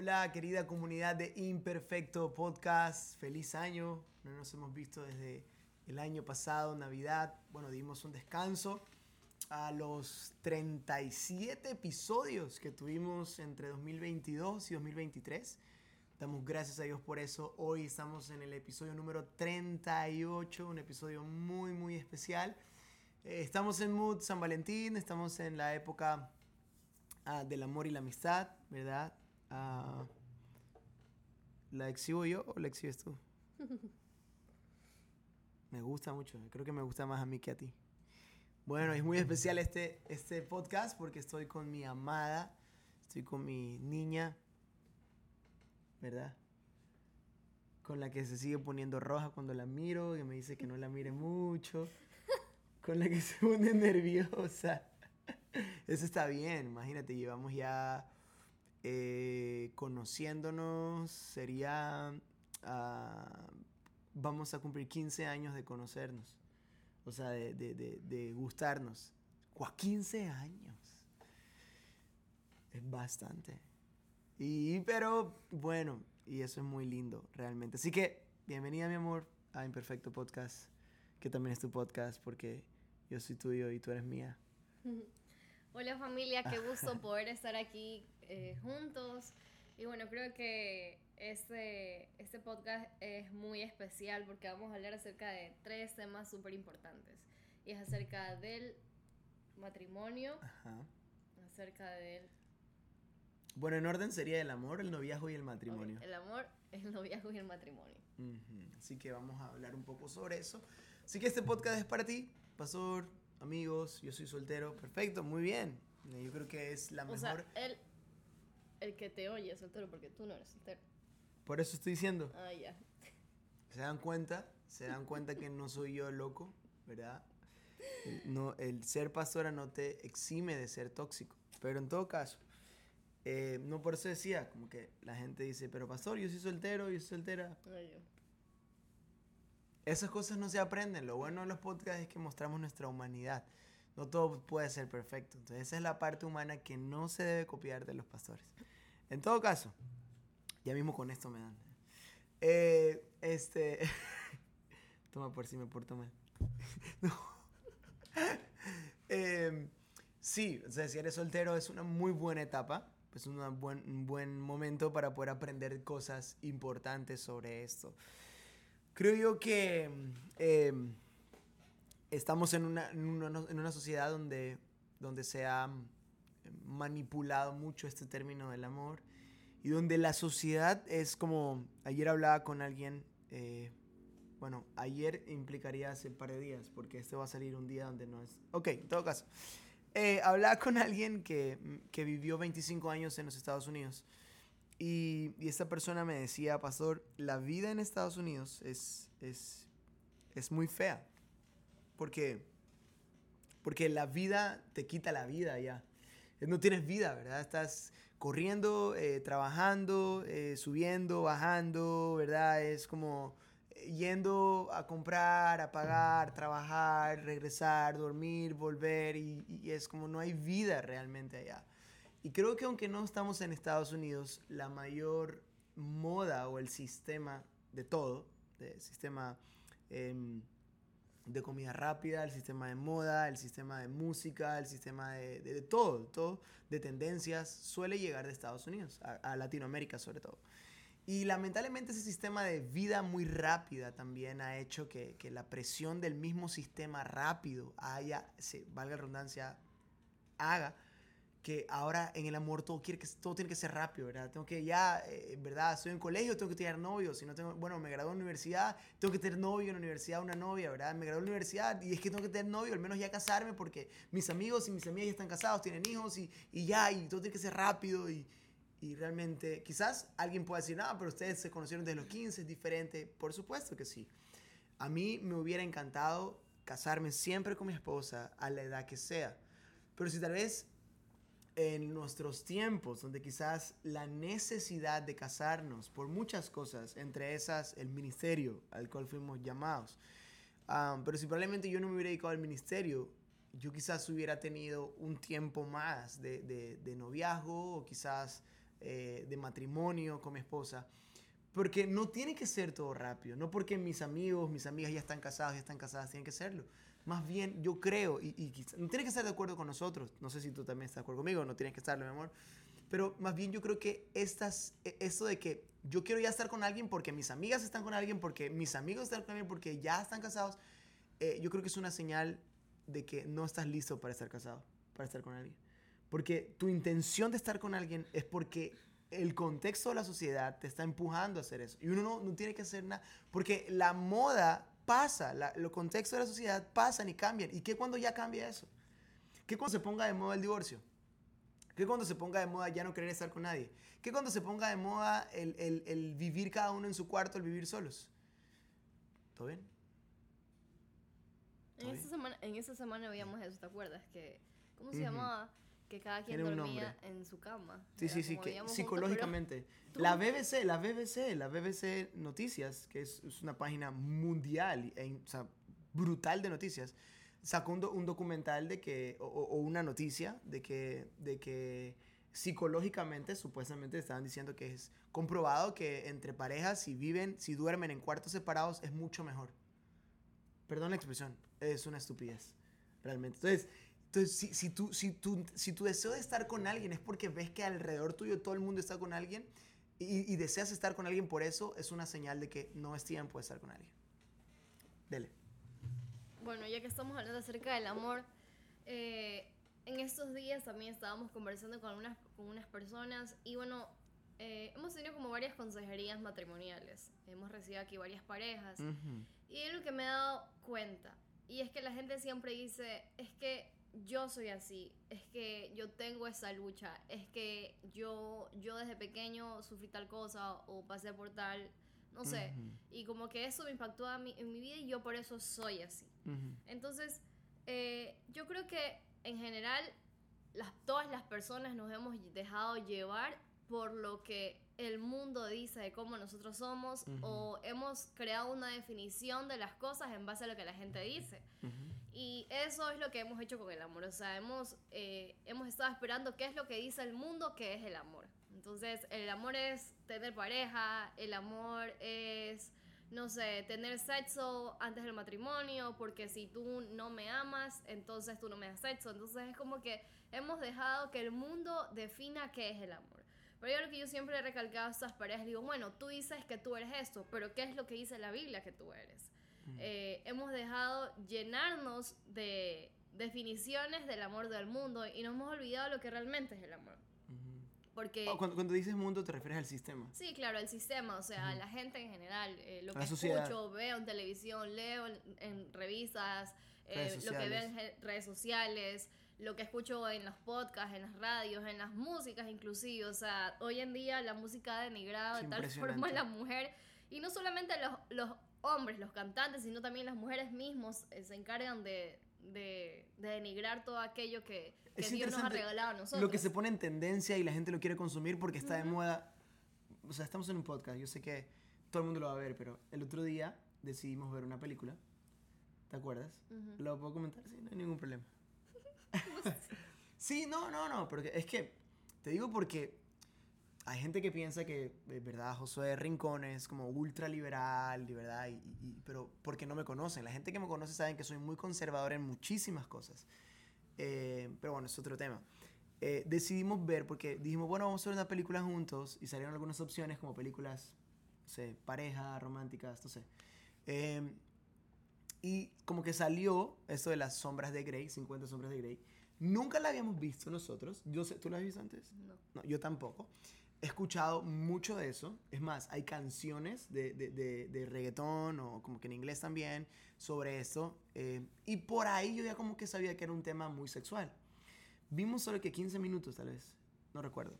Hola querida comunidad de Imperfecto Podcast, feliz año, no nos hemos visto desde el año pasado, Navidad, bueno, dimos un descanso a los 37 episodios que tuvimos entre 2022 y 2023. Damos gracias a Dios por eso. Hoy estamos en el episodio número 38, un episodio muy, muy especial. Eh, estamos en Mood San Valentín, estamos en la época ah, del amor y la amistad, ¿verdad? ¿La exhibo yo o la exhibes tú? Me gusta mucho, creo que me gusta más a mí que a ti. Bueno, es muy especial este, este podcast porque estoy con mi amada, estoy con mi niña, ¿verdad? Con la que se sigue poniendo roja cuando la miro, que me dice que no la mire mucho, con la que se pone nerviosa. Eso está bien, imagínate, llevamos ya eh, conociéndonos, sería... Ah, vamos a cumplir 15 años de conocernos. O sea, de, de, de, de gustarnos. 15 años. Es bastante. Y, pero bueno, y eso es muy lindo, realmente. Así que, bienvenida, mi amor, a Imperfecto Podcast, que también es tu podcast, porque yo soy tuyo y tú eres mía. Hola familia, qué gusto poder estar aquí eh, juntos. Y bueno, creo que este, este podcast es muy especial porque vamos a hablar acerca de tres temas súper importantes. Y es acerca del matrimonio, acerca del... Bueno, en orden sería el amor, el noviazgo y el matrimonio. el amor, el noviazgo y el matrimonio. Así que vamos a hablar un poco sobre eso. Así que este podcast es para ti, pastor, amigos, yo soy soltero, perfecto, muy bien. Yo creo que es la mejor... Sea, el, el que te oye es soltero porque tú no eres soltero. Por eso estoy diciendo. Ah, ya. ¿Se dan cuenta? ¿Se dan cuenta que no soy yo el loco? ¿Verdad? No, el ser pastora no te exime de ser tóxico. Pero en todo caso, eh, no por eso decía, como que la gente dice, pero pastor, yo soy soltero, yo soy soltera. Ay, yo. Esas cosas no se aprenden. Lo bueno de los podcasts es que mostramos nuestra humanidad. No todo puede ser perfecto. Entonces esa es la parte humana que no se debe copiar de los pastores. En todo caso, ya mismo con esto me dan. Eh, este. Toma por si me porto mal. no. Em, sí, o sea, si eres soltero es una muy buena etapa. Es un buen, buen momento para poder aprender cosas importantes sobre esto. Creo yo que em, estamos en una, en una, sociedad donde, donde se ha manipulado mucho este término del amor y donde la sociedad es como, ayer hablaba con alguien, eh, bueno, ayer implicaría hace un par de días, porque este va a salir un día donde no es... Ok, en todo caso, eh, hablaba con alguien que, que, vivió 25 años en los Estados Unidos y, y, esta persona me decía, pastor, la vida en Estados Unidos es, es, es muy fea, porque, porque la vida te quita la vida ya no tienes vida, ¿verdad? Estás corriendo, eh, trabajando, eh, subiendo, bajando, ¿verdad? Es como eh, yendo a comprar, a pagar, trabajar, regresar, dormir, volver y, y, es como no hay vida realmente allá. Y creo que aunque no estamos en Estados Unidos, la mayor moda o el sistema de todo, el sistema... Em, de comida rápida, el sistema de moda, el sistema de música, el sistema de, todo, todo, de tendencias, suele llegar de Estados Unidos, a, Latinoamérica sobre todo. Y lamentablemente ese sistema de vida muy rápida también ha hecho que, que la presión del mismo sistema rápido haya, se, valga la redundancia, haga que ahora en el amor todo, quiere que, todo tiene que ser rápido, ¿verdad? Tengo que ya, eh, ¿verdad? Estoy en colegio, tengo que tener novio. Si no tengo, bueno, me gradué en la universidad, tengo que tener novio en la universidad, una novia, ¿verdad? Me gradué en la universidad y es que tengo que tener novio, al menos ya casarme porque mis amigos y mis amigas ya están casados, tienen hijos y, y ya, y todo tiene que ser rápido y, y realmente, quizás alguien pueda decir, no, pero ustedes se conocieron desde los 15, es diferente. Por supuesto que sí. A mí me hubiera encantado casarme siempre con mi esposa a la edad que sea. Pero si tal vez en nuestros tiempos, donde quizás la necesidad de casarnos por muchas cosas, entre esas el ministerio al cual fuimos llamados. pero si probablemente yo no me hubiera dedicado al ministerio, yo quizás hubiera tenido un tiempo más de, de, noviazgo o quizás eh, de matrimonio con mi esposa. Porque no tiene que ser todo rápido, no porque mis amigos, mis amigas ya están casados, ya están casadas, tienen que serlo. Más bien, yo creo, y, y no tienes que estar de acuerdo con nosotros, no sé si tú también estás de acuerdo conmigo, no tienes que estarlo, mi amor, pero más bien yo creo que estas, e- esto de que yo quiero ya estar con alguien porque mis amigas están con alguien, porque mis amigos están con alguien, porque ya están casados, eh, yo creo que es una señal de que no estás listo para estar casado, para estar con alguien. Porque tu intención de estar con alguien es porque el contexto de la sociedad te está empujando a hacer eso. Y uno no, no tiene que hacer nada. Porque la moda pasa, la- los contextos de la sociedad pasan y cambian. ¿Y qué cuando ya cambia eso? ¿Qué cuando se ponga de moda el divorcio? ¿Qué cuando se ponga de moda ya no querer estar con nadie? ¿Qué cuando se ponga de moda el, el- el vivir cada uno en su cuarto, el vivir solos? ¿Todo bien? En ¿Todo esa, semana, en esa semana veíamos eso, ¿te acuerdas? Que, ¿Cómo se llamaba? Que cada quien Tiene dormía nombre. en su cama. Sí, Era sí, sí, que vivíamos juntos, pero- psicológicamente. La BBC, la BBC, la BBC Noticias, que es, es una página mundial, e in- o sea, brutal de noticias, sacó un, do- un documental de que, o- o una noticia de que, de que psicológicamente, supuestamente estaban diciendo que es comprobado que entre parejas, si viven, si duermen en cuartos separados, es mucho mejor. Perdón la expresión, es una estupidez, realmente. Entonces, entonces si, si, tú, si, tú, si tu deseo de estar con alguien es porque ves que alrededor tuyo todo el mundo está con alguien y, y deseas estar con alguien por eso, es una señal de que no es tiempo de estar con alguien. Dele. Bueno, ya que estamos hablando acerca del amor, eh, en estos días también estábamos conversando con unas, con unas personas y bueno, eh, hemos tenido como varias consejerías matrimoniales. Hemos recibido aquí varias parejas. Y es lo que me he dado cuenta. Y es que la gente siempre dice, es que yo soy así, es que yo tengo esa lucha, es que yo, yo desde pequeño sufrí tal cosa o pasé por tal, no sé. Y como que eso me impactó a mí, en mi vida y yo por eso soy así. Entonces, eh, yo creo que en general las, todas las personas nos hemos dejado llevar por lo que el mundo dice de cómo nosotros somos o hemos creado una definición de las cosas en base a lo que la gente dice. Y eso es lo que hemos hecho con el amor. O sea, hemos, eh, hemos estado esperando qué es lo que dice el mundo que es el amor. Entonces, el amor es tener pareja, el amor es, no sé, tener sexo antes del matrimonio, porque si tú no me amas, entonces tú no me das sexo. Entonces, es como que hemos dejado que el mundo defina qué es el amor. Pero yo lo que yo siempre he recalcado a estas parejas, digo, bueno, tú dices que tú eres esto, pero ¿qué es lo que dice la Biblia que tú eres? Eh, hemos dejado llenarnos de definiciones del amor del mundo y nos hemos olvidado lo que realmente es el amor. Porque, Oh, cuando, cuando dices mundo te refieres al sistema. sí, claro, el sistema, o sea, la gente en general, eh, lo La que sociedad. escucho, veo en televisión, leo en, en revistas, eh, lo que veo en redes sociales, lo que escucho en los podcasts, en las radios, en las músicas inclusive, o sea, hoy en día la música ha denigrado de tal forma a la mujer y no solamente los, los hombres, los cantantes, sino también las mujeres mismos eh, se encargan de, de, de denigrar todo aquello que, que Es Dios nos ha regalado a nosotros. Lo que se pone en tendencia y la gente lo quiere consumir porque está de moda. O sea, estamos en un podcast, yo sé que todo el mundo lo va a ver, pero el otro día decidimos ver una película. ¿Te acuerdas? ¿Lo puedo comentar? Sí, no hay ningún problema. sí, no, no, no, porque es que te digo porque hay gente que piensa que, verdad, Josué Rincón es como ultra liberal, de verdad, y, y- pero porque no me conocen. La gente que me conoce saben que soy muy conservador en muchísimas cosas. Eh, pero bueno, es otro tema. Eh, decidimos ver porque dijimos, bueno, vamos a ver una película juntos y salieron algunas opciones como películas, no sé, pareja, románticas, no sé. Eh, y como que salió esto de las sombras de Grey, 50 sombras de Grey. Nunca la habíamos visto nosotros. Yo sé, ¿Tú la has visto antes? No. No, yo tampoco. He escuchado mucho de eso. Es más, hay canciones de, de, de, de reggaetón o como que en inglés también sobre eso. eh, y por ahí yo ya como que sabía que era un tema muy sexual. Vimos solo que 15 minutos tal vez. No recuerdo.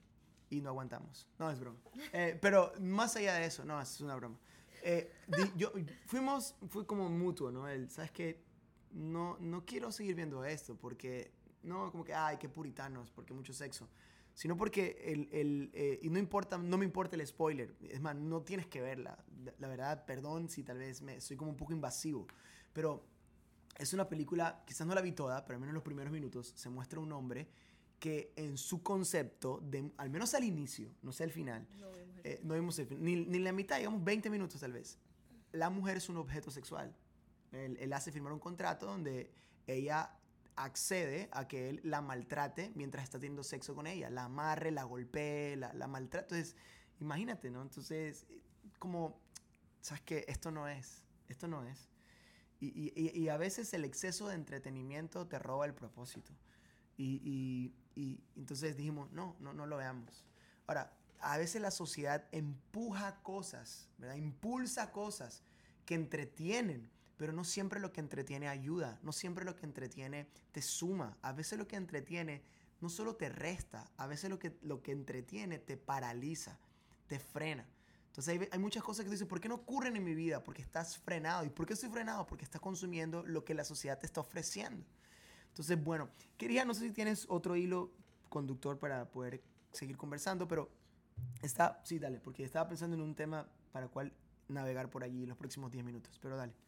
Y no aguantamos. No, es broma. Eh, pero más allá de eso, no, es una broma. Eh, di- yo, fuimos, fue como mutuo, ¿no? El, ¿Sabes qué? No, no quiero seguir viendo esto porque, no, como que, ay, qué puritanos, porque mucho sexo. Sino porque, el, el, eh, y no importa, no me importa el spoiler. Es más, no tienes que verla. La, verdad, perdón si tal vez me, soy como un poco invasivo. Pero es una película, quizás no la vi toda, pero al menos en los primeros minutos se muestra un hombre que en su concepto, de, al menos al inicio, no sé al final, No vimos el- eh, no vimos el fin- ni, ni la mitad, digamos 20 minutos tal vez. La mujer es un objeto sexual. Él, él hace firmar un contrato donde ella accede a que él la maltrate mientras está teniendo sexo con ella. La amarre, la golpee, la, la maltrate. Entonces, imagínate, ¿no? Entonces, como, ¿sabes qué? Esto no es. Esto no es. Y, y- y- a veces el exceso de entretenimiento te roba el propósito. Y, y- y entonces dijimos, no, no, no lo veamos. Ahora, a veces la sociedad empuja cosas, ¿verdad? Impulsa cosas que entretienen, pero no siempre lo que entretiene ayuda, no siempre lo que entretiene te suma. A veces lo que entretiene no solo te resta, a veces lo que, lo que entretiene te paraliza, te frena. Entonces hay, hay muchas cosas que dices, ¿por qué no ocurren en mi vida? Porque estás frenado. ¿Y por qué estoy frenado? Porque estás consumiendo lo que la sociedad te está ofreciendo. Entonces, bueno, quería, no sé si tienes otro hilo conductor para poder seguir conversando, pero está, sí, dale, porque estaba pensando en un tema para cual navegar por allí en los próximos 10 minutos, pero dale.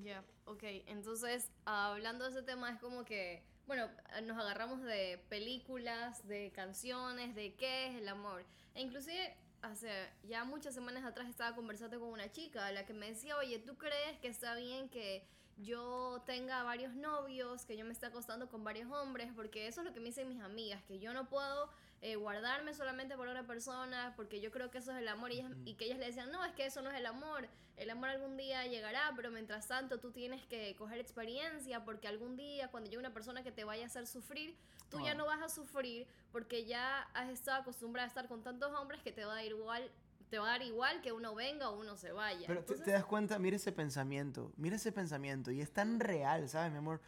Ya, ok. Entonces, hablando de ese tema, es como que, bueno, nos agarramos de películas, de canciones, de qué es el amor. E inclusive, hace ya muchas semanas atrás estaba conversando con una chica, la que me decía, oye, ¿tú crees que está bien que yo tenga varios novios, que yo me esté acostando con varios hombres? Porque eso es lo que me dicen mis amigas, que yo no puedo eh, guardarme solamente por una persona, porque yo creo que eso es el amor. Y, ellas- y que ellas le decían, no, es que eso no es el amor. El amor algún día llegará, pero mientras tanto tú tienes que coger experiencia, porque algún día cuando llegue una persona que te vaya a hacer sufrir, tú ya Ah. no vas a sufrir porque ya has estado acostumbrada a estar con tantos hombres que te va a dar igual, te va a dar igual que uno venga o uno se vaya. Pero Entonces, te das cuenta, mira ese pensamiento, mira ese pensamiento, y es tan real, ¿sabes, mi amor?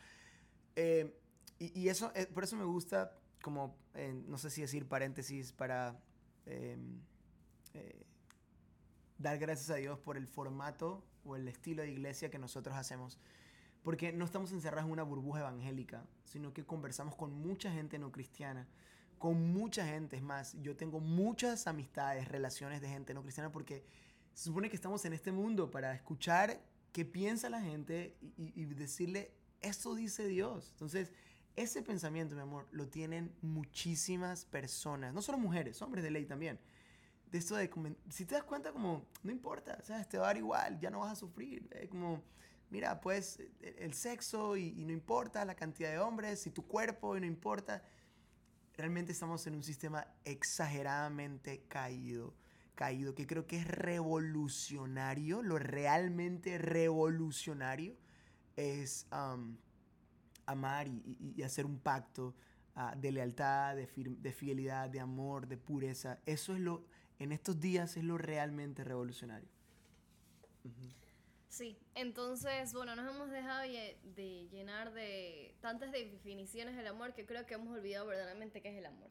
Eh, y, y eso, eh, por eso me gusta, como, no sé si decir paréntesis, para eh, eh, dar gracias a Dios por el formato o el estilo de iglesia que nosotros hacemos. Porque no estamos encerrados en una burbuja evangélica, sino que conversamos con mucha gente no cristiana, con mucha gente. Es más, yo tengo muchas amistades, relaciones de gente no cristiana, porque se supone que estamos en este mundo para escuchar qué piensa la gente y, y- decirle, esto dice Dios. Entonces, ese pensamiento, mi amor, lo tienen muchísimas personas, no solo mujeres, hombres de ley también. De esto de, si te das cuenta, como, no importa, ¿sabes? Te va a dar igual, ya no vas a sufrir. Es como, mira, pues el, el sexo y, no importa la cantidad de hombres y tu cuerpo y no importa. Realmente estamos en un sistema exageradamente caído, caído, que creo que es revolucionario, lo realmente revolucionario es amar y, y- y hacer un pacto ah, de lealtad, de, de fidelidad, de amor, de pureza. Eso es lo, en estos días es lo realmente revolucionario. Sí, entonces, bueno, nos hemos dejado de llenar de tantas definiciones del amor que creo que hemos olvidado verdaderamente qué es el amor.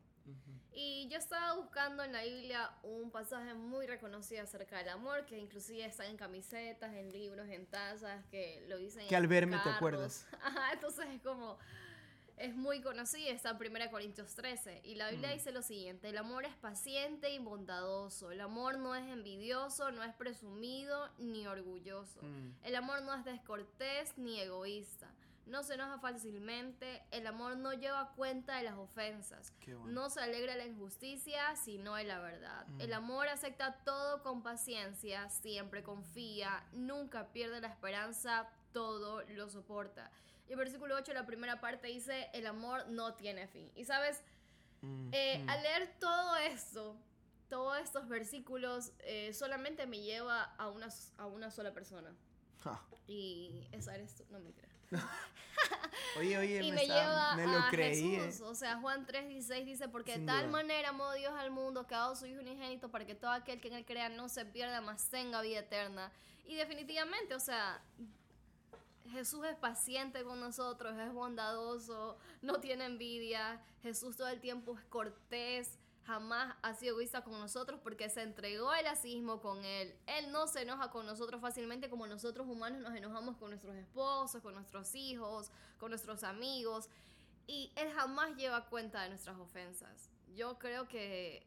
Y yo estaba buscando en la Biblia un pasaje muy reconocido acerca del amor, que inclusive está en camisetas, en libros, en tazas, que lo dicen Que al verme te acuerdas. Ajá, entonces es como, es muy conocido, está en 1 Corintios 13. Y la Biblia Mm. dice lo siguiente, el amor es paciente y bondadoso, el amor no es envidioso, no es presumido ni orgulloso. Mm. El amor no es descortés ni egoísta. No se enoja fácilmente. El amor no lleva cuenta de las ofensas. Bueno. No se alegra la injusticia, sino de la verdad. Mm. El amor acepta todo con paciencia, siempre confía, nunca pierde la esperanza, todo lo soporta. Y el versículo 8, la primera parte dice, el amor no tiene fin. Y sabes, Mm, eh, mm. al leer todo esto, todos estos versículos, eh, solamente me lleva a una, a una sola persona. Ah. Y esa eres tú, no mentira. Oye, oye, Y me, me, lleva me lo a creí. Jesús. eh. O sea, Juan 3:16 dice, porque Sin de tal duda. manera amó Dios al mundo que ha dado su Hijo unigénito para que todo aquel que en él crea no se pierda, mas tenga vida eterna. Y definitivamente, o sea, Jesús es paciente con nosotros, es bondadoso, no tiene envidia. Jesús todo el tiempo es cortés, jamás ha sido egoísta con nosotros porque se entregó el asismo con Él. Él no se enoja con nosotros fácilmente como nosotros humanos nos enojamos con nuestros esposos, con nuestros hijos, con nuestros amigos. Y Él jamás lleva cuenta de nuestras ofensas. Yo creo que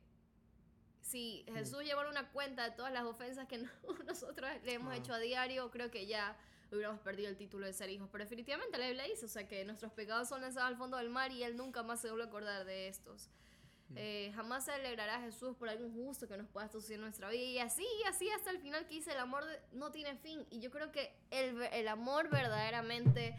si Jesús llevara una cuenta de todas las ofensas que no- nosotros le hemos Ah. hecho a diario, creo que ya hubiéramos perdido el título de ser hijos. Pero definitivamente la Biblia dice, o sea, que nuestros pecados son lanzados al fondo del mar y Él nunca más se vuelve a acordar de estos. Eh, jamás se alegrará Jesús por algún justo que nos pueda suceder en nuestra vida. Y así, así hasta el final que dice, el amor no tiene fin. Y yo creo que el, el amor verdaderamente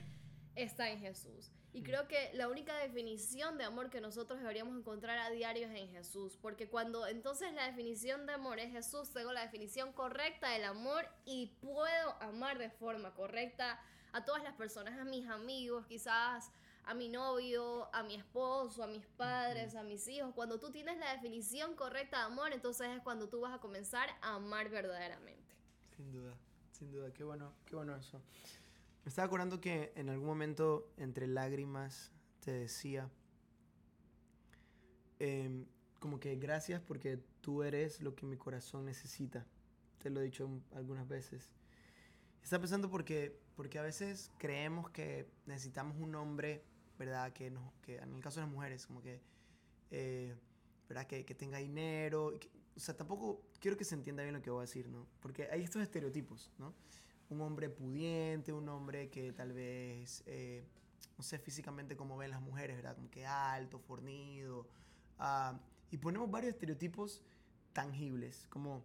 está en Jesús. Y creo que la única definición de amor que nosotros deberíamos encontrar a diario es en Jesús. Porque cuando entonces la definición de amor es Jesús, tengo la definición correcta del amor y puedo amar de forma correcta a todas las personas, a mis amigos, quizás a mi novio, a mi esposo, a mis padres, a mis hijos. Cuando tú tienes la definición correcta de amor, entonces es cuando tú vas a comenzar a amar verdaderamente. Sin duda, sin duda, qué bueno, qué bueno eso. Me estaba acordando que en algún momento, entre lágrimas, te decía, em, como que gracias porque tú eres lo que mi corazón necesita. Te lo he dicho algunas veces. Está pensando porque, porque a veces creemos que necesitamos un hombre ¿verdad? Que, no, que en el caso de las mujeres, como que, eh, ¿verdad? Que, que, tenga dinero. o sea, tampoco quiero que se entienda bien lo que voy a decir, ¿no? Porque hay estos estereotipos, ¿no? Un hombre pudiente, un hombre que tal vez, eh, no sé, físicamente como ven las mujeres, ¿verdad? Como que alto, fornido. Uh, y ponemos varios estereotipos tangibles, como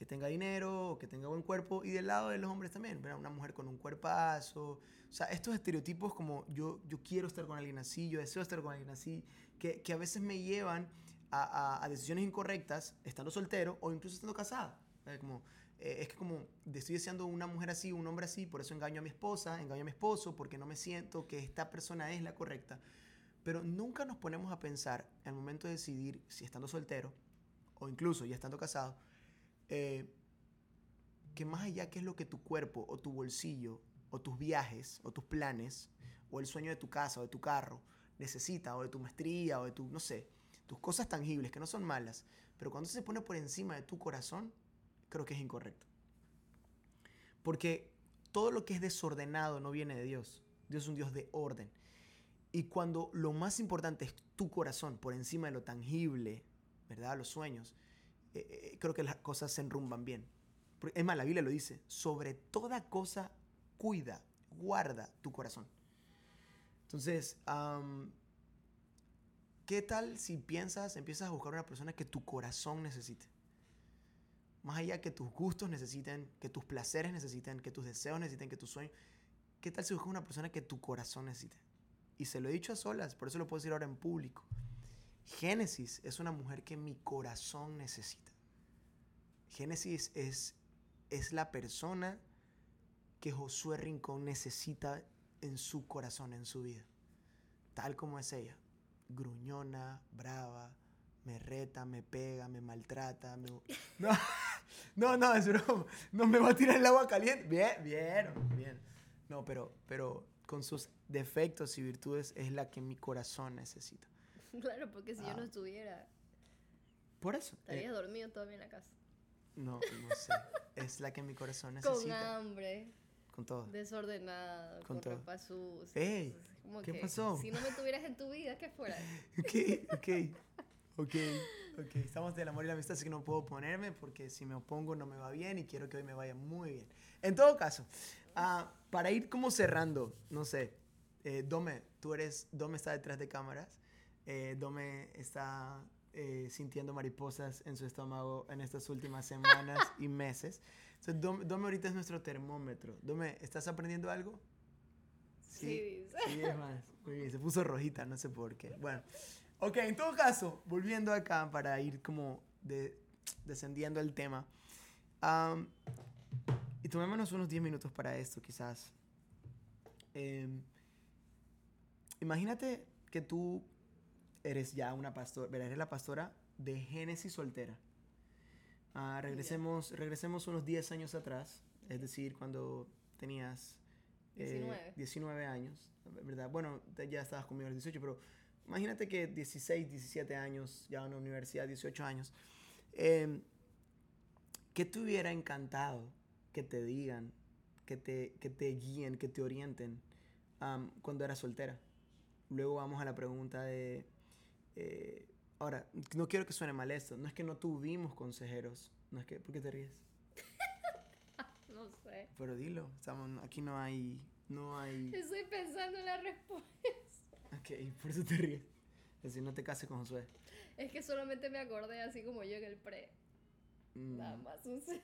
que tenga dinero, que tenga buen cuerpo, y del lado de los hombres también, ¿verdad? Una mujer con un cuerpazo. O sea, estos estereotipos como yo, yo quiero estar con alguien así, yo deseo estar con alguien así, que, que a veces me llevan a, a, decisiones incorrectas estando soltero o incluso estando casado. Como, eh, es que como estoy deseando una mujer así, un hombre así, por eso engaño a mi esposa, engaño a mi esposo, porque no me siento que esta persona es la correcta. Pero nunca nos ponemos a pensar en el momento de decidir si estando soltero o incluso ya estando casado, eh, que más allá que es lo que tu cuerpo o tu bolsillo o tus viajes o tus planes o el sueño de tu casa o de tu carro necesita o de tu maestría o de tu, no sé, tus cosas tangibles que no son malas, pero cuando se pone por encima de tu corazón, creo que es incorrecto. Porque todo lo que es desordenado no viene de Dios. Dios es un Dios de orden. Y cuando lo más importante es tu corazón por encima de lo tangible, ¿verdad? Los sueños, eh, eh, creo que las cosas se enrumban bien. Es más, la Biblia lo dice, sobre toda cosa cuida, guarda tu corazón. Entonces, ¿qué tal si piensas, empiezas a buscar una persona que tu corazón necesite? Más allá que tus gustos necesiten, que tus placeres necesiten, que tus deseos necesiten, que tus sueños. ¿Qué tal si buscas una persona que tu corazón necesite? Y se lo he dicho a solas, por eso lo puedo decir ahora en público. Génesis es una mujer que mi corazón necesita. Génesis es, es la persona que Josué Rincón necesita en su corazón, en su vida. Tal como es ella. Gruñona, brava, me reta, me pega, me maltrata. No, no, no, es No me va a tirar el agua caliente. Bien, bien, bien. No, pero, pero con sus defectos y virtudes es la que mi corazón necesita. Claro, porque si yo no ah. estuviera. Por eso. Estaría eh, dormido todavía en la casa. No, no sé. es la que mi corazón necesita. Con hambre. Con todo. Desordenado, con, con ropa sucia. ¡Ey! ¿Qué pasó? Si no me tuvieras en tu vida, ¿qué fuera? ok, ok. Ok, ok. Estamos del amor y la amistad, así que no puedo ponerme porque si me opongo no me va bien y quiero que hoy me vaya muy bien. En todo caso, uh, para ir como cerrando, no sé, eh, Dome, tú eres, Dome está detrás de cámaras. Eh, Dome está eh, sintiendo mariposas en su estómago en estas últimas semanas y meses. Dome, ahorita es nuestro termómetro. Dome, ¿estás aprendiendo algo? Sí, sí, es más. Muy bien, se puso rojita, no sé por qué. Bueno, ok, en todo caso, volviendo acá para ir como de, descendiendo el tema. y tomémonos unos 10 minutos para esto, quizás. Em, imagínate que tú eres ya una pastora, eres la pastora de Génesis soltera. Ah, regresemos, regresemos unos 10 años atrás, es decir, cuando tenías 19. Eh, años, ¿verdad? Bueno, ya estabas conmigo a los 18, pero imagínate que 16, 17 años, ya en la universidad, 18 años. Eh, ¿Qué te hubiera encantado que te digan, que te, que te guíen, que te orienten cuando eras soltera? Luego vamos a la pregunta de eh, ahora, no quiero que suene mal esto. No es que no tuvimos consejeros. No es que, ¿Por qué te ríes? no sé. Pero dilo, estamos, aquí no hay, no hay... Estoy pensando en la respuesta. Ok, por eso te ríes. Es decir, no te cases con Josué. Es que solamente me acordé así como yo en el pre. Mm, Nada más un C.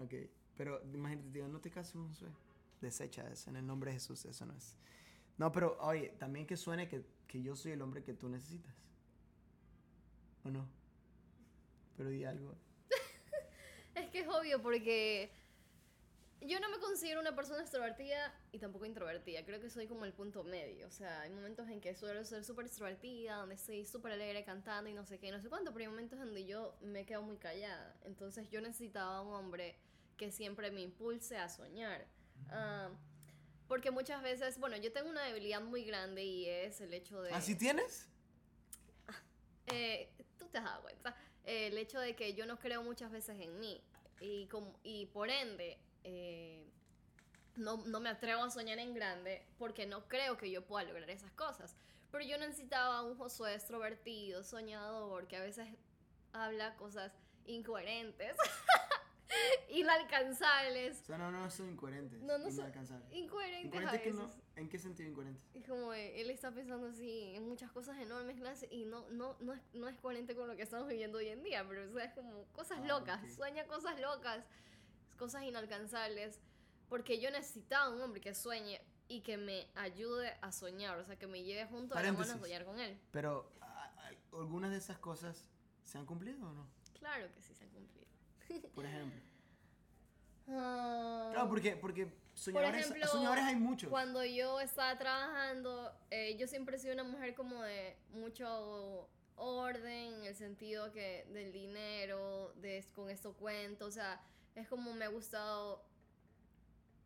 Ok, pero imagínate, digo, no te cases con Josué. Desecha eso, en el nombre de Jesús, eso no es. No, pero oye, también que suene que, que yo soy el hombre que tú necesitas. ¿O no? Pero di algo. Es que es obvio porque yo no me considero una persona extrovertida y tampoco introvertida. Creo que soy como el punto medio. O sea, hay momentos en que suelo ser súper extrovertida, donde estoy súper alegre cantando y no sé qué, no sé cuánto, pero hay momentos donde yo me quedo muy callada. Entonces yo necesitaba un hombre que siempre me impulse a soñar. Ah, porque muchas veces, bueno, yo tengo una debilidad muy grande y es el hecho de... ¿Así tienes? Eh, te has dado cuenta. Eh, el hecho de que yo no creo muchas veces en mí. Y, como, y por ende, eh, no, no me atrevo a soñar en grande porque no creo que yo pueda lograr esas cosas. Pero yo necesitaba un Josué extrovertido, soñador, que a veces habla cosas incoherentes, inalcanzables. O sea, no, no son incoherentes. No, no son inalcanzables. incoherentes a ¿Incoherentes que veces. no? ¿En qué sentido incoherentes? Es como él está pensando así en muchas cosas enormes clase, y no, no, no, es, no es coherente con lo que estamos viviendo hoy en día, pero o sea, es como cosas Ah, locas, ok. sueña cosas locas, cosas inalcanzables, porque yo necesitaba un hombre que sueñe y que me ayude a soñar, o sea, que me lleve junto a la mano a Paréntesis. soñar con él. Pero, ¿a- a- ¿algunas de esas cosas se han cumplido o no? Claro que sí se han cumplido. Por ejemplo. Claro, porque, porque soñadores, ejemplo, soñadores hay muchos. Cuando yo estaba trabajando, eh, yo siempre he sido una mujer como de mucho orden, en el sentido que del dinero, de con esto cuento, o sea, es como me ha gustado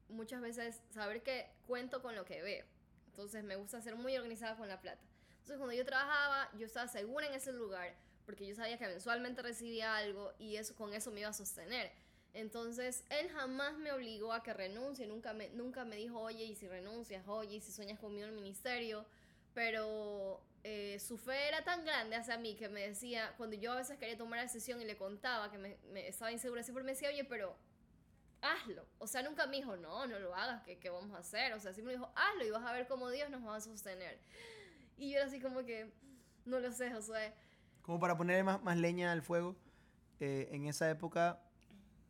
muchas veces saber que cuento con lo que veo. Entonces me gusta ser muy organizada con la plata. Entonces cuando yo trabajaba, yo estaba segura en ese lugar porque yo sabía que mensualmente recibía algo y eso con eso me iba a sostener. Entonces él jamás me obligó a que renuncie, nunca me, nunca me dijo, oye, y si renuncias, oye, y si sueñas conmigo en el ministerio, pero eh, su fe era tan grande hacia mí que me decía, cuando yo a veces quería tomar la decisión y le contaba que me, me estaba insegura, siempre me decía, oye, pero hazlo. O sea, nunca me dijo, no, no lo hagas, ¿qué, qué vamos a hacer? O sea, siempre me dijo, hazlo y vas a ver cómo Dios nos va a sostener. Y yo era así como que, no lo sé, Josué. Como para poner más, más leña al fuego, eh, en esa época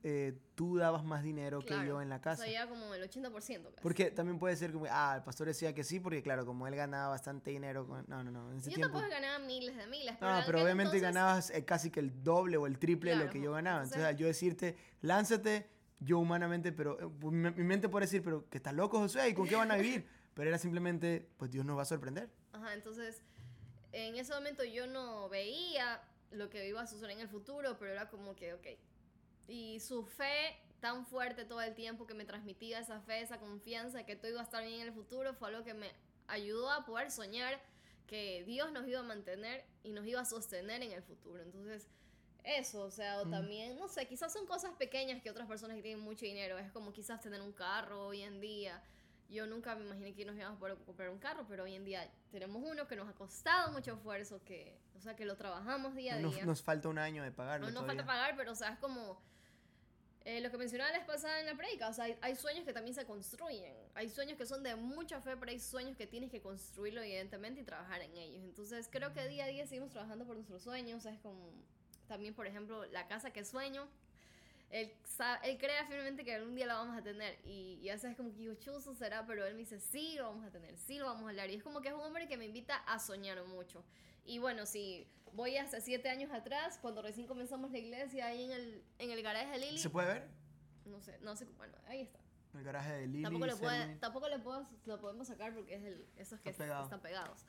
eh, tú dabas más dinero que Claro, yo en la casa. O sea, ya como el 80% casi. Porque también puede ser como, ah, el pastor decía que sí, porque claro, como él ganaba bastante dinero. con- No, no, no. En ese yo tiempo. tampoco ganaba miles de miles. Pero, No, pero obviamente entonces- ganabas eh, casi que el doble o el triple de lo Claro, que yo ganaba. Entonces, al yo decirte, lánzate, yo humanamente, pero eh, mi, mi mente puede decir, pero que estás loco, Josué, ¿y con qué van a vivir? Pero era simplemente, pues Dios nos va a sorprender. Ajá, entonces en ese momento yo no veía lo que iba a suceder en el futuro, pero era como que, ok. Y su fe tan fuerte todo el tiempo que me transmitía esa fe, esa confianza de que todo iba a estar bien en el futuro, fue algo que me ayudó a poder soñar que Dios nos iba a mantener y nos iba a sostener en el futuro. Entonces, eso, o sea, o Mm. también, no sé, quizás son cosas pequeñas que otras personas que tienen mucho dinero, es como quizás tener un carro hoy en día. Yo nunca me imaginé que nos íbamos a poder comprar un carro, pero hoy en día tenemos uno que nos ha costado mucho esfuerzo, que, o sea, que lo trabajamos día a día. nos falta un año de pagarlo No nos falta pagar, pero o sea, es como eh, lo que mencionaba la vez pasada en la predica. O sea, hay, hay sueños que también se construyen. Hay sueños que son de mucha fe, pero hay sueños que tienes que construirlo, evidentemente, y trabajar en ellos. Entonces, creo que día a día seguimos trabajando por nuestros sueños. Es como también, por ejemplo, la casa que sueño. Él, sa- él cree firmemente que algún día la vamos a tener y, y a veces es como que digo, chuzo será, pero él me dice, sí, lo vamos a tener, sí, lo vamos a hablar. Y es como que es un hombre que me invita a soñar mucho. Y bueno, si voy hace siete años atrás, cuando recién comenzamos la iglesia, ahí en el, en el garaje de Lili, ¿Se puede ver? no sé, no sé, bueno, ahí está. El garaje de Lili. tampoco, le puede- tampoco le puedo, lo podemos sacar porque es el, esos que Está pegado. están pegados.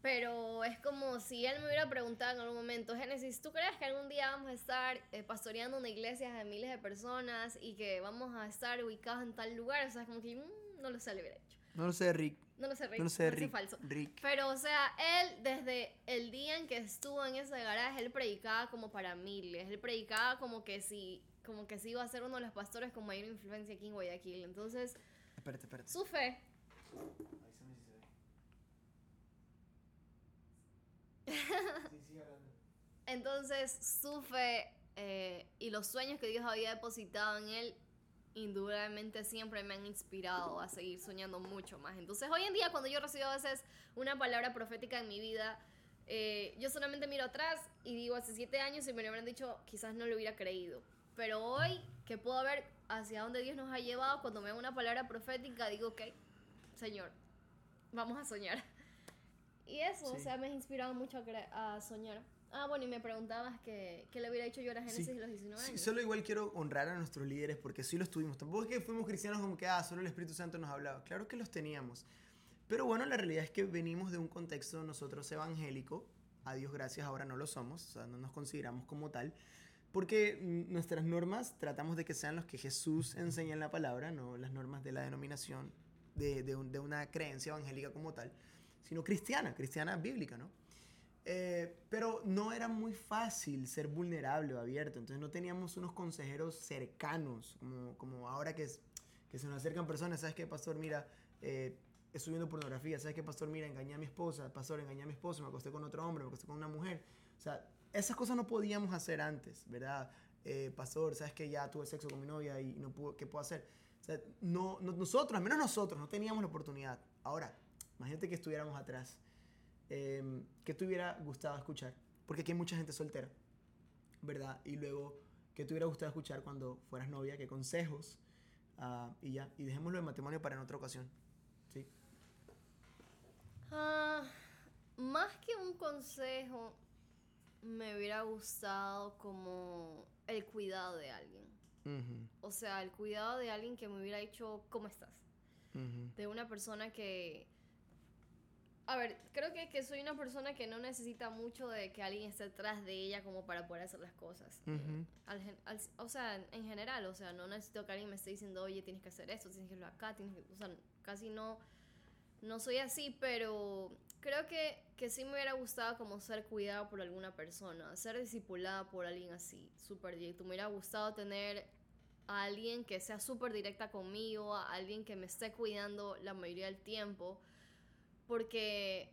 Pero es como si él me hubiera preguntado en algún momento, Génesis, ¿tú crees que algún día vamos a estar eh, pastoreando una iglesia de miles de personas y que vamos a estar ubicados en tal lugar? O sea, es como que mm, no lo sé, le hubiera hecho. No lo sé, Rick. No lo sé, Rick, No lo sé, Rick. falso. Rick. Pero, o sea, él desde el día en que estuvo en ese garaje, él predicaba como para miles. Él predicaba como que si, como que si iba a ser uno de los pastores con mayor influencia aquí en Guayaquil. Entonces, Espérate, espérate. su fe Avísame si se ve. Entonces, su fe eh, y los sueños que Dios había depositado en él indudablemente siempre me han inspirado a seguir soñando mucho más. Entonces hoy en día cuando yo recibo a veces una palabra profética en mi vida, eh, yo solamente miro atrás y digo, hace siete años si me lo hubieran dicho, quizás no lo hubiera creído. Pero hoy que puedo ver hacia dónde Dios nos ha llevado, cuando me da una palabra profética, digo, ok, Señor, vamos a soñar. Y eso, o sea, me ha inspirado mucho a, a soñar. Ah, bueno, y me preguntabas que, que le hubiera dicho yo a Génesis los 19 años. Sí, solo igual quiero honrar a nuestros líderes porque sí los tuvimos. Tampoco es que fuimos cristianos como que, ah, solo el Espíritu Santo nos hablaba. Claro que los teníamos. Pero bueno, la realidad es que venimos de un contexto nosotros evangélico. A Dios gracias, ahora no lo somos. O sea, no nos consideramos como tal. Porque nuestras normas tratamos de que sean los que Jesús enseña en la palabra, no las normas de la denominación, de, de, de una creencia evangélica como tal, sino cristiana, cristiana bíblica, ¿no? Eh, pero no era muy fácil ser vulnerable o abierto, entonces no teníamos unos consejeros cercanos, como, como ahora que, se nos acercan personas, ¿sabes qué, pastor? Mira, eh, estoy viendo pornografía, ¿sabes qué, pastor? Mira, engañé a mi esposa, pastor, engañé a mi esposo, me acosté con otro hombre, me acosté con una mujer. O sea, esas cosas no podíamos hacer antes, ¿verdad? Eh, pastor, ¿sabes que ya tuve sexo con mi novia y no puedo, ¿qué puedo hacer? O sea, no, nosotros, al menos nosotros, no teníamos la oportunidad. Ahora, imagínate que estuviéramos atrás eh, ¿qué te hubiera gustado escuchar? Porque aquí hay mucha gente soltera, ¿verdad? Y luego, ¿qué te hubiera gustado escuchar cuando fueras novia? ¿Qué consejos? Uh, y ya, y dejémoslo de matrimonio para en otra ocasión. ¿Sí? Uh, más que un consejo, me hubiera gustado como el cuidado de alguien. Uh -huh. O sea, el cuidado de alguien que me hubiera dicho, ¿cómo estás? Uh -huh. De una persona que a ver, creo que, que, soy una persona que no necesita mucho de que alguien esté detrás de ella como para poder hacer las cosas. Uh -huh. al, al, o sea, en general, o sea, no necesito que alguien me esté diciendo, oye, tienes que hacer esto, tienes que hacerlo acá, tienes que... O sea, casi no, no soy así, pero creo que, que sí me hubiera gustado como ser cuidada por alguna persona, ser discipulada por alguien así, súper directo. Me hubiera gustado tener a alguien que sea súper directa conmigo, a alguien que me esté cuidando la mayoría del tiempo porque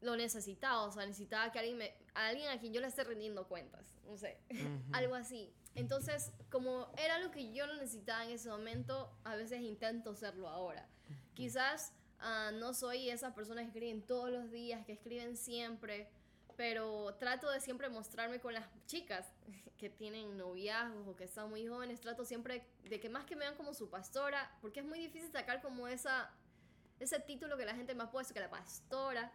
lo necesitaba, o sea, necesitaba que alguien, me, alguien a quien yo le esté rendiendo cuentas, no sé, uh -huh. algo así. Entonces, como era lo que yo lo necesitaba en ese momento, a veces intento serlo ahora. Uh -huh. Quizás uh, no soy esa persona que escriben todos los días, que escriben siempre, pero trato de siempre mostrarme con las chicas que tienen noviazgos o que están muy jóvenes, trato siempre de que más que me vean como su pastora, porque es muy difícil sacar como esa ese título que la gente me ha puesto, que la pastora,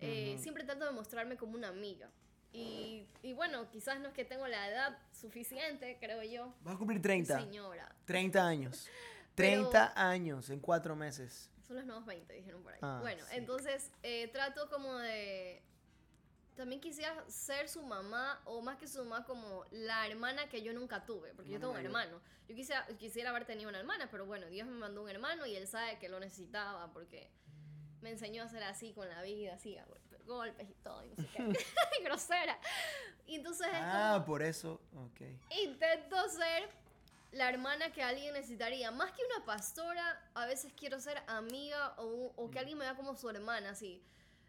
eh, uh -huh. siempre trato de mostrarme como una amiga. Y, y, bueno, quizás no es que tengo la edad suficiente, creo yo. Vas a cumplir 30. Señora. 30 años. 30 Pero, años en 4 meses. Son los nuevos 20, dijeron por ahí. Ah, bueno, sí. entonces eh, trato como de... También quisiera ser su mamá, o más que su mamá, como la hermana que yo nunca tuve, porque yo tengo un hermano. Yo quisiera, quisiera haber tenido una hermana, pero bueno, Dios me mandó un hermano y él sabe que lo necesitaba, porque me enseñó a ser así con la vida, así, a golpes y todo, y no sé qué, grosera. Y entonces Ah, como, por eso, ok. Intento ser la hermana que alguien necesitaría. Más que una pastora, a veces quiero ser amiga o, o que alguien me vea como su hermana, así.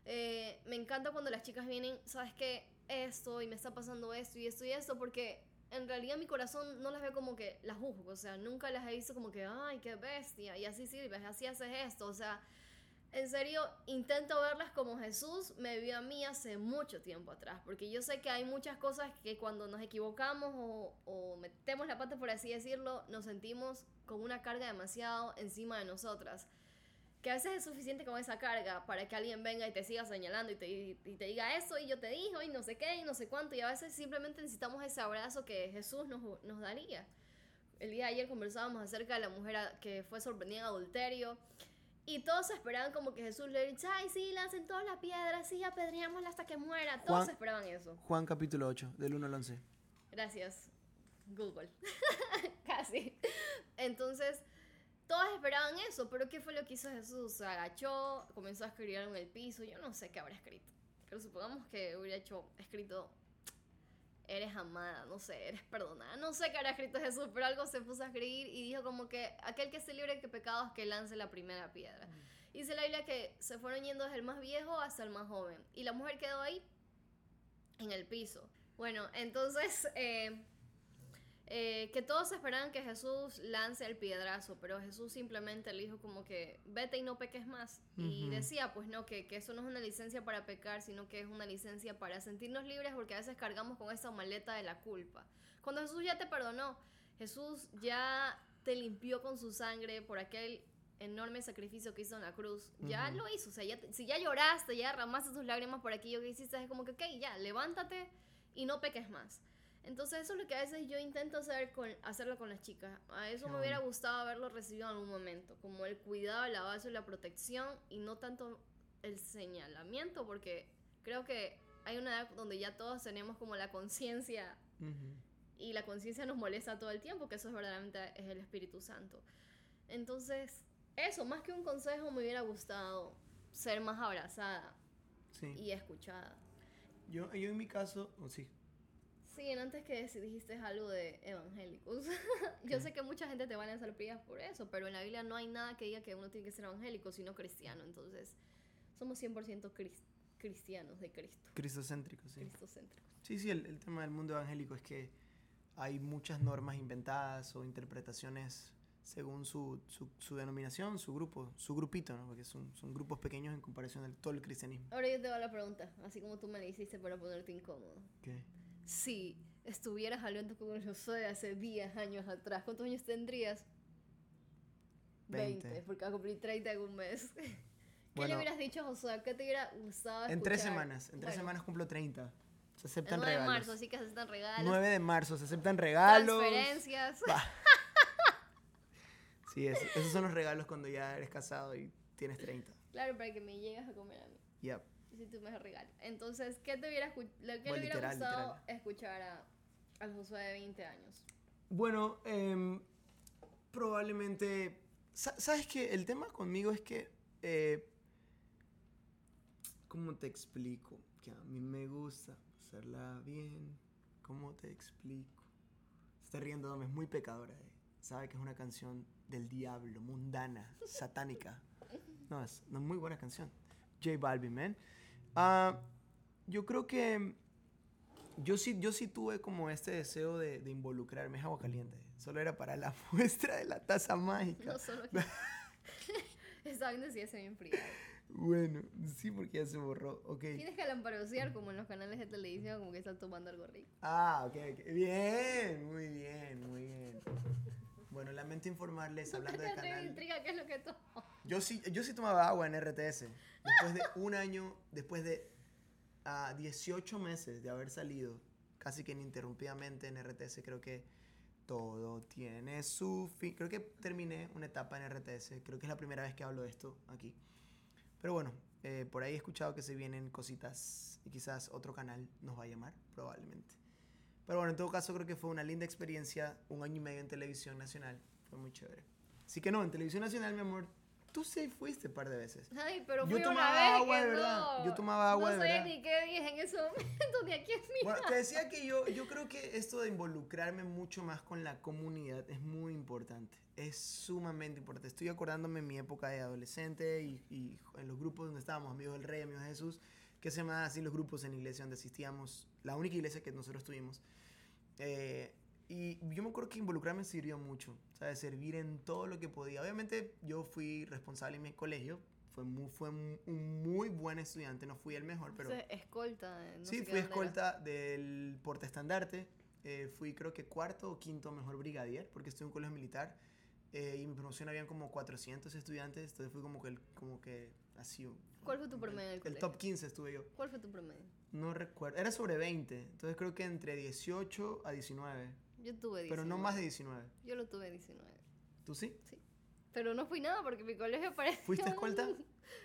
Eh, me encanta cuando las chicas vienen, ¿sabes qué? Esto, y me está pasando esto y esto y esto, porque en realidad mi corazón no las ve como que las juzgo, o sea, nunca las he visto como que, ay, qué bestia, y así sirves, así haces esto, o sea, en serio, intento verlas como Jesús me vio a mí hace mucho tiempo atrás, porque yo sé que hay muchas cosas que cuando nos equivocamos o, o metemos la pata, por así decirlo, nos sentimos con una carga demasiado encima de nosotras que a veces es suficiente con esa carga para que alguien venga y te siga señalando y te, y te diga eso y yo te dijo y no sé qué y no sé cuánto y a veces simplemente necesitamos ese abrazo que Jesús nos, nos daría. El día de ayer conversábamos acerca de la mujer que fue sorprendida en adulterio y todos esperaban como que Jesús le dice, ay sí, lancen todas las piedras, sí, apedreámosla hasta que muera. Todos Juan, esperaban eso. Juan capítulo 8, del 1 al 11. Gracias, Google. Casi. Entonces todas esperaban eso, pero ¿qué fue lo que hizo Jesús? Se agachó, comenzó a escribir en el piso, yo no sé qué habrá escrito, pero supongamos que hubiera hecho, escrito, eres amada, no sé, eres perdonada, no sé qué habrá escrito Jesús, pero algo se puso a escribir y dijo como que aquel que se libre de pecados que lance la primera piedra. Mm. Dice la Biblia que se fueron yendo desde el más viejo hasta el más joven, y la mujer quedó ahí, en el piso. Bueno, entonces... Eh, eh, que todos esperaban que Jesús lance el piedrazo, pero Jesús simplemente le dijo como que vete y no peques más. Y decía, pues no, que, que eso no es una licencia para pecar, sino que es una licencia para sentirnos libres porque a veces cargamos con esa maleta de la culpa. Cuando Jesús ya te perdonó, Jesús ya te limpió con su sangre por aquel enorme sacrificio que hizo en la cruz. Ya lo hizo, o sea, ya si ya lloraste, ya derramaste tus lágrimas por aquello que hiciste, es como que, ok, ya, levántate y no peques más. Entonces eso es lo que a veces yo intento hacer con, hacerlo con las chicas. A eso me hubiera gustado haberlo recibido en algún momento, como el cuidado, el abrazo y la protección y no tanto el señalamiento, porque creo que hay una edad donde ya todos tenemos como la conciencia y la conciencia nos molesta todo el tiempo, que eso es verdaderamente es el Espíritu Santo. Entonces, eso, más que un consejo, me hubiera gustado ser más abrazada Sí. y escuchada. Yo, yo en mi caso, oh, sí. Sí, antes que dijiste algo de evangélicos, yo sé que mucha gente te va a lanzar pillas por eso, pero en la Biblia no hay nada que diga que uno tiene que ser evangélico, sino cristiano. Entonces, somos 100% cris- cristianos de Cristo, Cristocéntrico, sí. cristocéntricos. Sí, sí, el, el tema del mundo evangélico es que hay muchas normas inventadas o interpretaciones según su, su, su denominación, su grupo, su grupito, ¿no? Porque son, son grupos pequeños en comparación al todo el cristianismo. Ahora yo te hago la pregunta, así como tú me la hiciste para ponerte incómodo. ¿Qué? Si estuvieras hablando con el Josué hace 10 años atrás, ¿cuántos años tendrías? 20. 20, porque va a cumplir 30 en un mes. ¿Qué le Bueno. hubieras dicho a Josué? ¿Qué te hubiera gustado En tres escuchar? semanas, en tres Bueno, semanas cumplo 30. Se El aceptan 9 de regalos. marzo, así que se están regalos. 9 de marzo, se aceptan regalos. Transferencias. Va. Sí, es- esos son los regalos cuando ya eres casado y tienes 30. Claro, para que me llegues a comer a mí. Yep. Si tú me regalas. Entonces, ¿qué te hubiera, lo- qué Bueno, le hubiera literal, gustado literal. escuchar a, al Josué de 20 años? Bueno, em, probablemente... sa- ¿Sabes qué? El tema conmigo es que... eh, ¿Cómo te explico? Que a mí me gusta hacerla bien. ¿Cómo te explico? Se está riendo, Dom, es muy pecadora. eh. Sabe que es una canción del diablo, mundana, satánica. No, es una muy buena canción. J Balvin, man. Ah, yo creo que yo sí, yo sí tuve como este deseo de, de involucrarme. Es agua caliente. Solo era para la muestra de la taza mágica. No solo que... Esa vaina sí es bien fría. Bueno, sí, porque ya se borró. Ok. Tienes que lamparosear como en los canales de televisión, como que están tomando algo rico. Ah, ok, ok. Bien, muy bien, muy bien. Bueno, lamento informarles, hablando de canal. intriga qué es lo que tomo. Yo sí, yo sí tomaba agua en RTS. Después de un año, después de ah, 18 meses de haber salido, casi que ininterrumpidamente en RTS, creo que todo tiene su fin. Creo que terminé una etapa en RTS. Creo que es la primera vez que hablo de esto aquí. Pero bueno, eh, por ahí he escuchado que se vienen cositas y quizás otro canal nos va a llamar, probablemente. Pero bueno, en todo caso creo que fue una linda experiencia, un año y medio en televisión nacional. Fue muy chévere. Así que no, en televisión nacional, mi amor, tú sí fuiste un par de veces. Ay, pero Yo fui una tomaba vez agua que de verdad. no. Yo tomaba agua de No sabía verdad. ni qué dije en ese momento, ni a quién mira. Bueno, te decía que yo, yo creo que esto de involucrarme mucho más con la comunidad es muy importante. Es sumamente importante. Estoy acordándome en mi época de adolescente y, y en los grupos donde estábamos, amigos del Rey, amigos de Jesús, que se llamaban así los grupos en la iglesia donde asistíamos, la única iglesia que nosotros tuvimos. Eh, y yo me acuerdo que involucrarme sirvió mucho, ¿sabes? Servir en todo lo que podía. Obviamente yo fui responsable en mi colegio, fue muy, fue un muy buen estudiante, no fui el mejor, pero... Entonces, escolta. eh, no sí, fui bandera. escolta del portaestandarte. Eh, fui creo que cuarto o quinto mejor brigadier, porque estuve en un colegio militar. eh, y en mi promoción habían como 400 estudiantes, entonces fui como que, el- como que así. ¿Cuál fue tu promedio el El top 15 estuve yo. ¿Cuál fue tu promedio? No recuerdo. Era sobre 20, entonces creo que entre 18 a 19. Yo tuve 19. Pero no más de 19. Yo lo tuve 19. ¿Tú sí? Pero no fui nada porque mi colegio parece. ¿Fuiste escolta?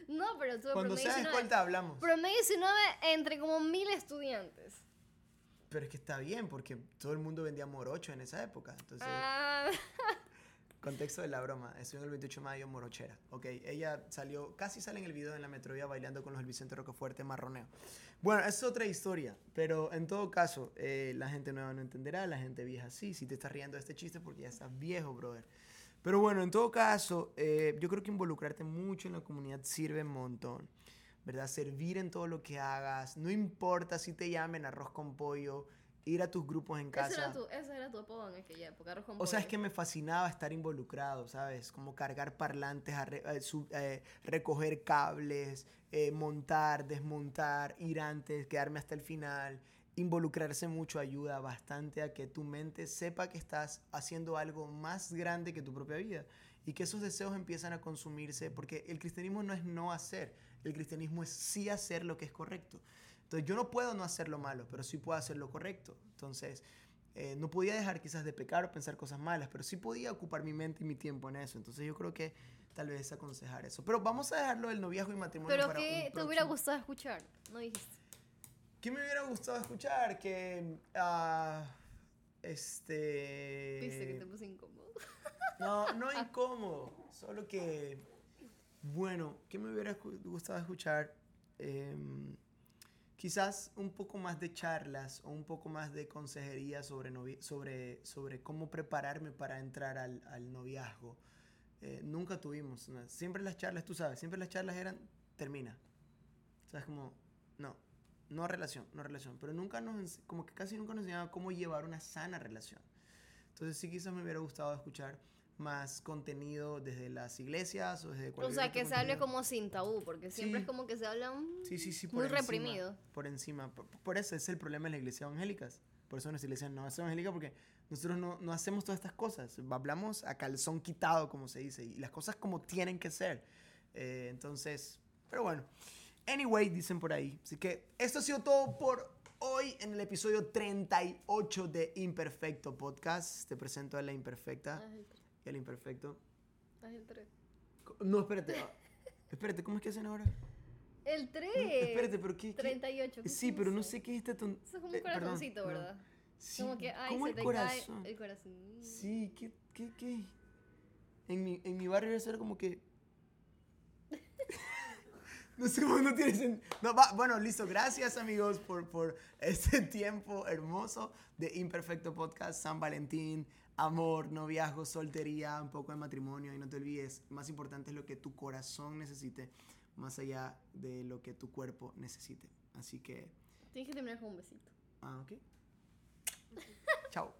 No, pero tuve Cuando seas 19. escolta hablamos. Promedio 19 entre como mil estudiantes. Pero es que está bien, porque todo el mundo vendía morocho en esa época. Entonces, Ah, Contexto de la broma. Estuve en el 28 de mayo morochera. Ok, ella salió, casi sale en el video en la Metrovía bailando con los del Vicente Rocafuerte marroneo. Bueno, es otra historia, pero en todo caso, eh, la gente nueva no entenderá, la gente vieja sí. Si te estás riendo de este chiste porque ya estás viejo, brother. Pero bueno, en todo caso, eh, yo creo que involucrarte mucho en la comunidad sirve un montón. ¿Verdad? Servir en todo lo que hagas. No importa si te llamen arroz con pollo ir a tus grupos en casa. Ese era tu, ese era tu apodo en aquella época, arroz con O sea, es que me fascinaba estar involucrado, ¿sabes? Como cargar parlantes, arre- eh, su- eh, recoger cables, eh, montar, desmontar, ir antes, quedarme hasta el final. Involucrarse mucho ayuda bastante a que tu mente sepa que estás haciendo algo más grande que tu propia vida y que esos deseos empiezan a consumirse porque el cristianismo no es no hacer, el cristianismo es sí hacer lo que es correcto. Entonces yo no puedo no hacer lo malo, pero sí puedo hacer lo correcto. Entonces eh, no podía dejar quizás de pecar o pensar cosas malas, pero sí podía ocupar mi mente y mi tiempo en eso. Entonces yo creo que tal vez aconsejar eso. Pero vamos a dejarlo del noviazgo y matrimonio Pero para ¿qué un te hubiera gustado escuchar? No dijiste. ¿Qué me hubiera gustado escuchar? Que... ah, este... Viste que te puse incómodo. No, no incómodo, solo que, bueno, ¿qué me hubiera gustado escuchar? Em, quizás un poco más de charlas o un poco más de consejería sobre, sobre, sobre cómo prepararme para entrar al, al noviazgo. Eh, nunca tuvimos, siempre las charlas, tú sabes, siempre las charlas eran, termina. ¿Sabes? Como, no, no relación, no relación. Pero nunca nos, como que casi nunca nos enseñaba cómo llevar una sana relación. Entonces sí quizás me hubiera gustado escuchar más contenido desde las iglesias o desde O cualquier sea, otro que se hable contenido. como sin tabú, porque siempre Sí. es como que se habla un- Sí, sí, muy encima, reprimido. Por encima. Por, por eso es el problema de las iglesias evangélicas. Por eso nuestra iglesia no es evangélica porque nosotros no, no hacemos todas estas cosas. Hablamos a calzón quitado, como se dice, y las cosas como tienen que ser. Eh, entonces, pero bueno. Anyway, dicen por ahí. Así que esto ha sido todo por hoy en el episodio 38 de Imperfecto Podcast. Te presento a la imperfecta Ah, el imperfecto. el. No, espérate. espérate, ¿cómo es que hacen ahora? El 3. No, espérate, pero ¿qué? qué? 38. ¿qué Sí, pero no sé qué es este ton... Eso es como eh, un perdón, corazoncito, perdón. ¿verdad? Sí, Como que, ay, ¿cómo se el te corazón? cae el corazón. Sí, ¿qué, qué, qué? En mi, en mi barrio eso era como que... no sé cómo no tiene sen- No, va, bueno, listo. Gracias, amigos, por, por este tiempo hermoso de Imperfecto Podcast. San Valentín, amor, noviazgo, soltería, un poco de matrimonio. Y no te olvides, más importante es lo que tu corazón necesite, más allá de lo que tu cuerpo necesite. Así que... Tienes que terminar con un besito. Ah, ok. Chao.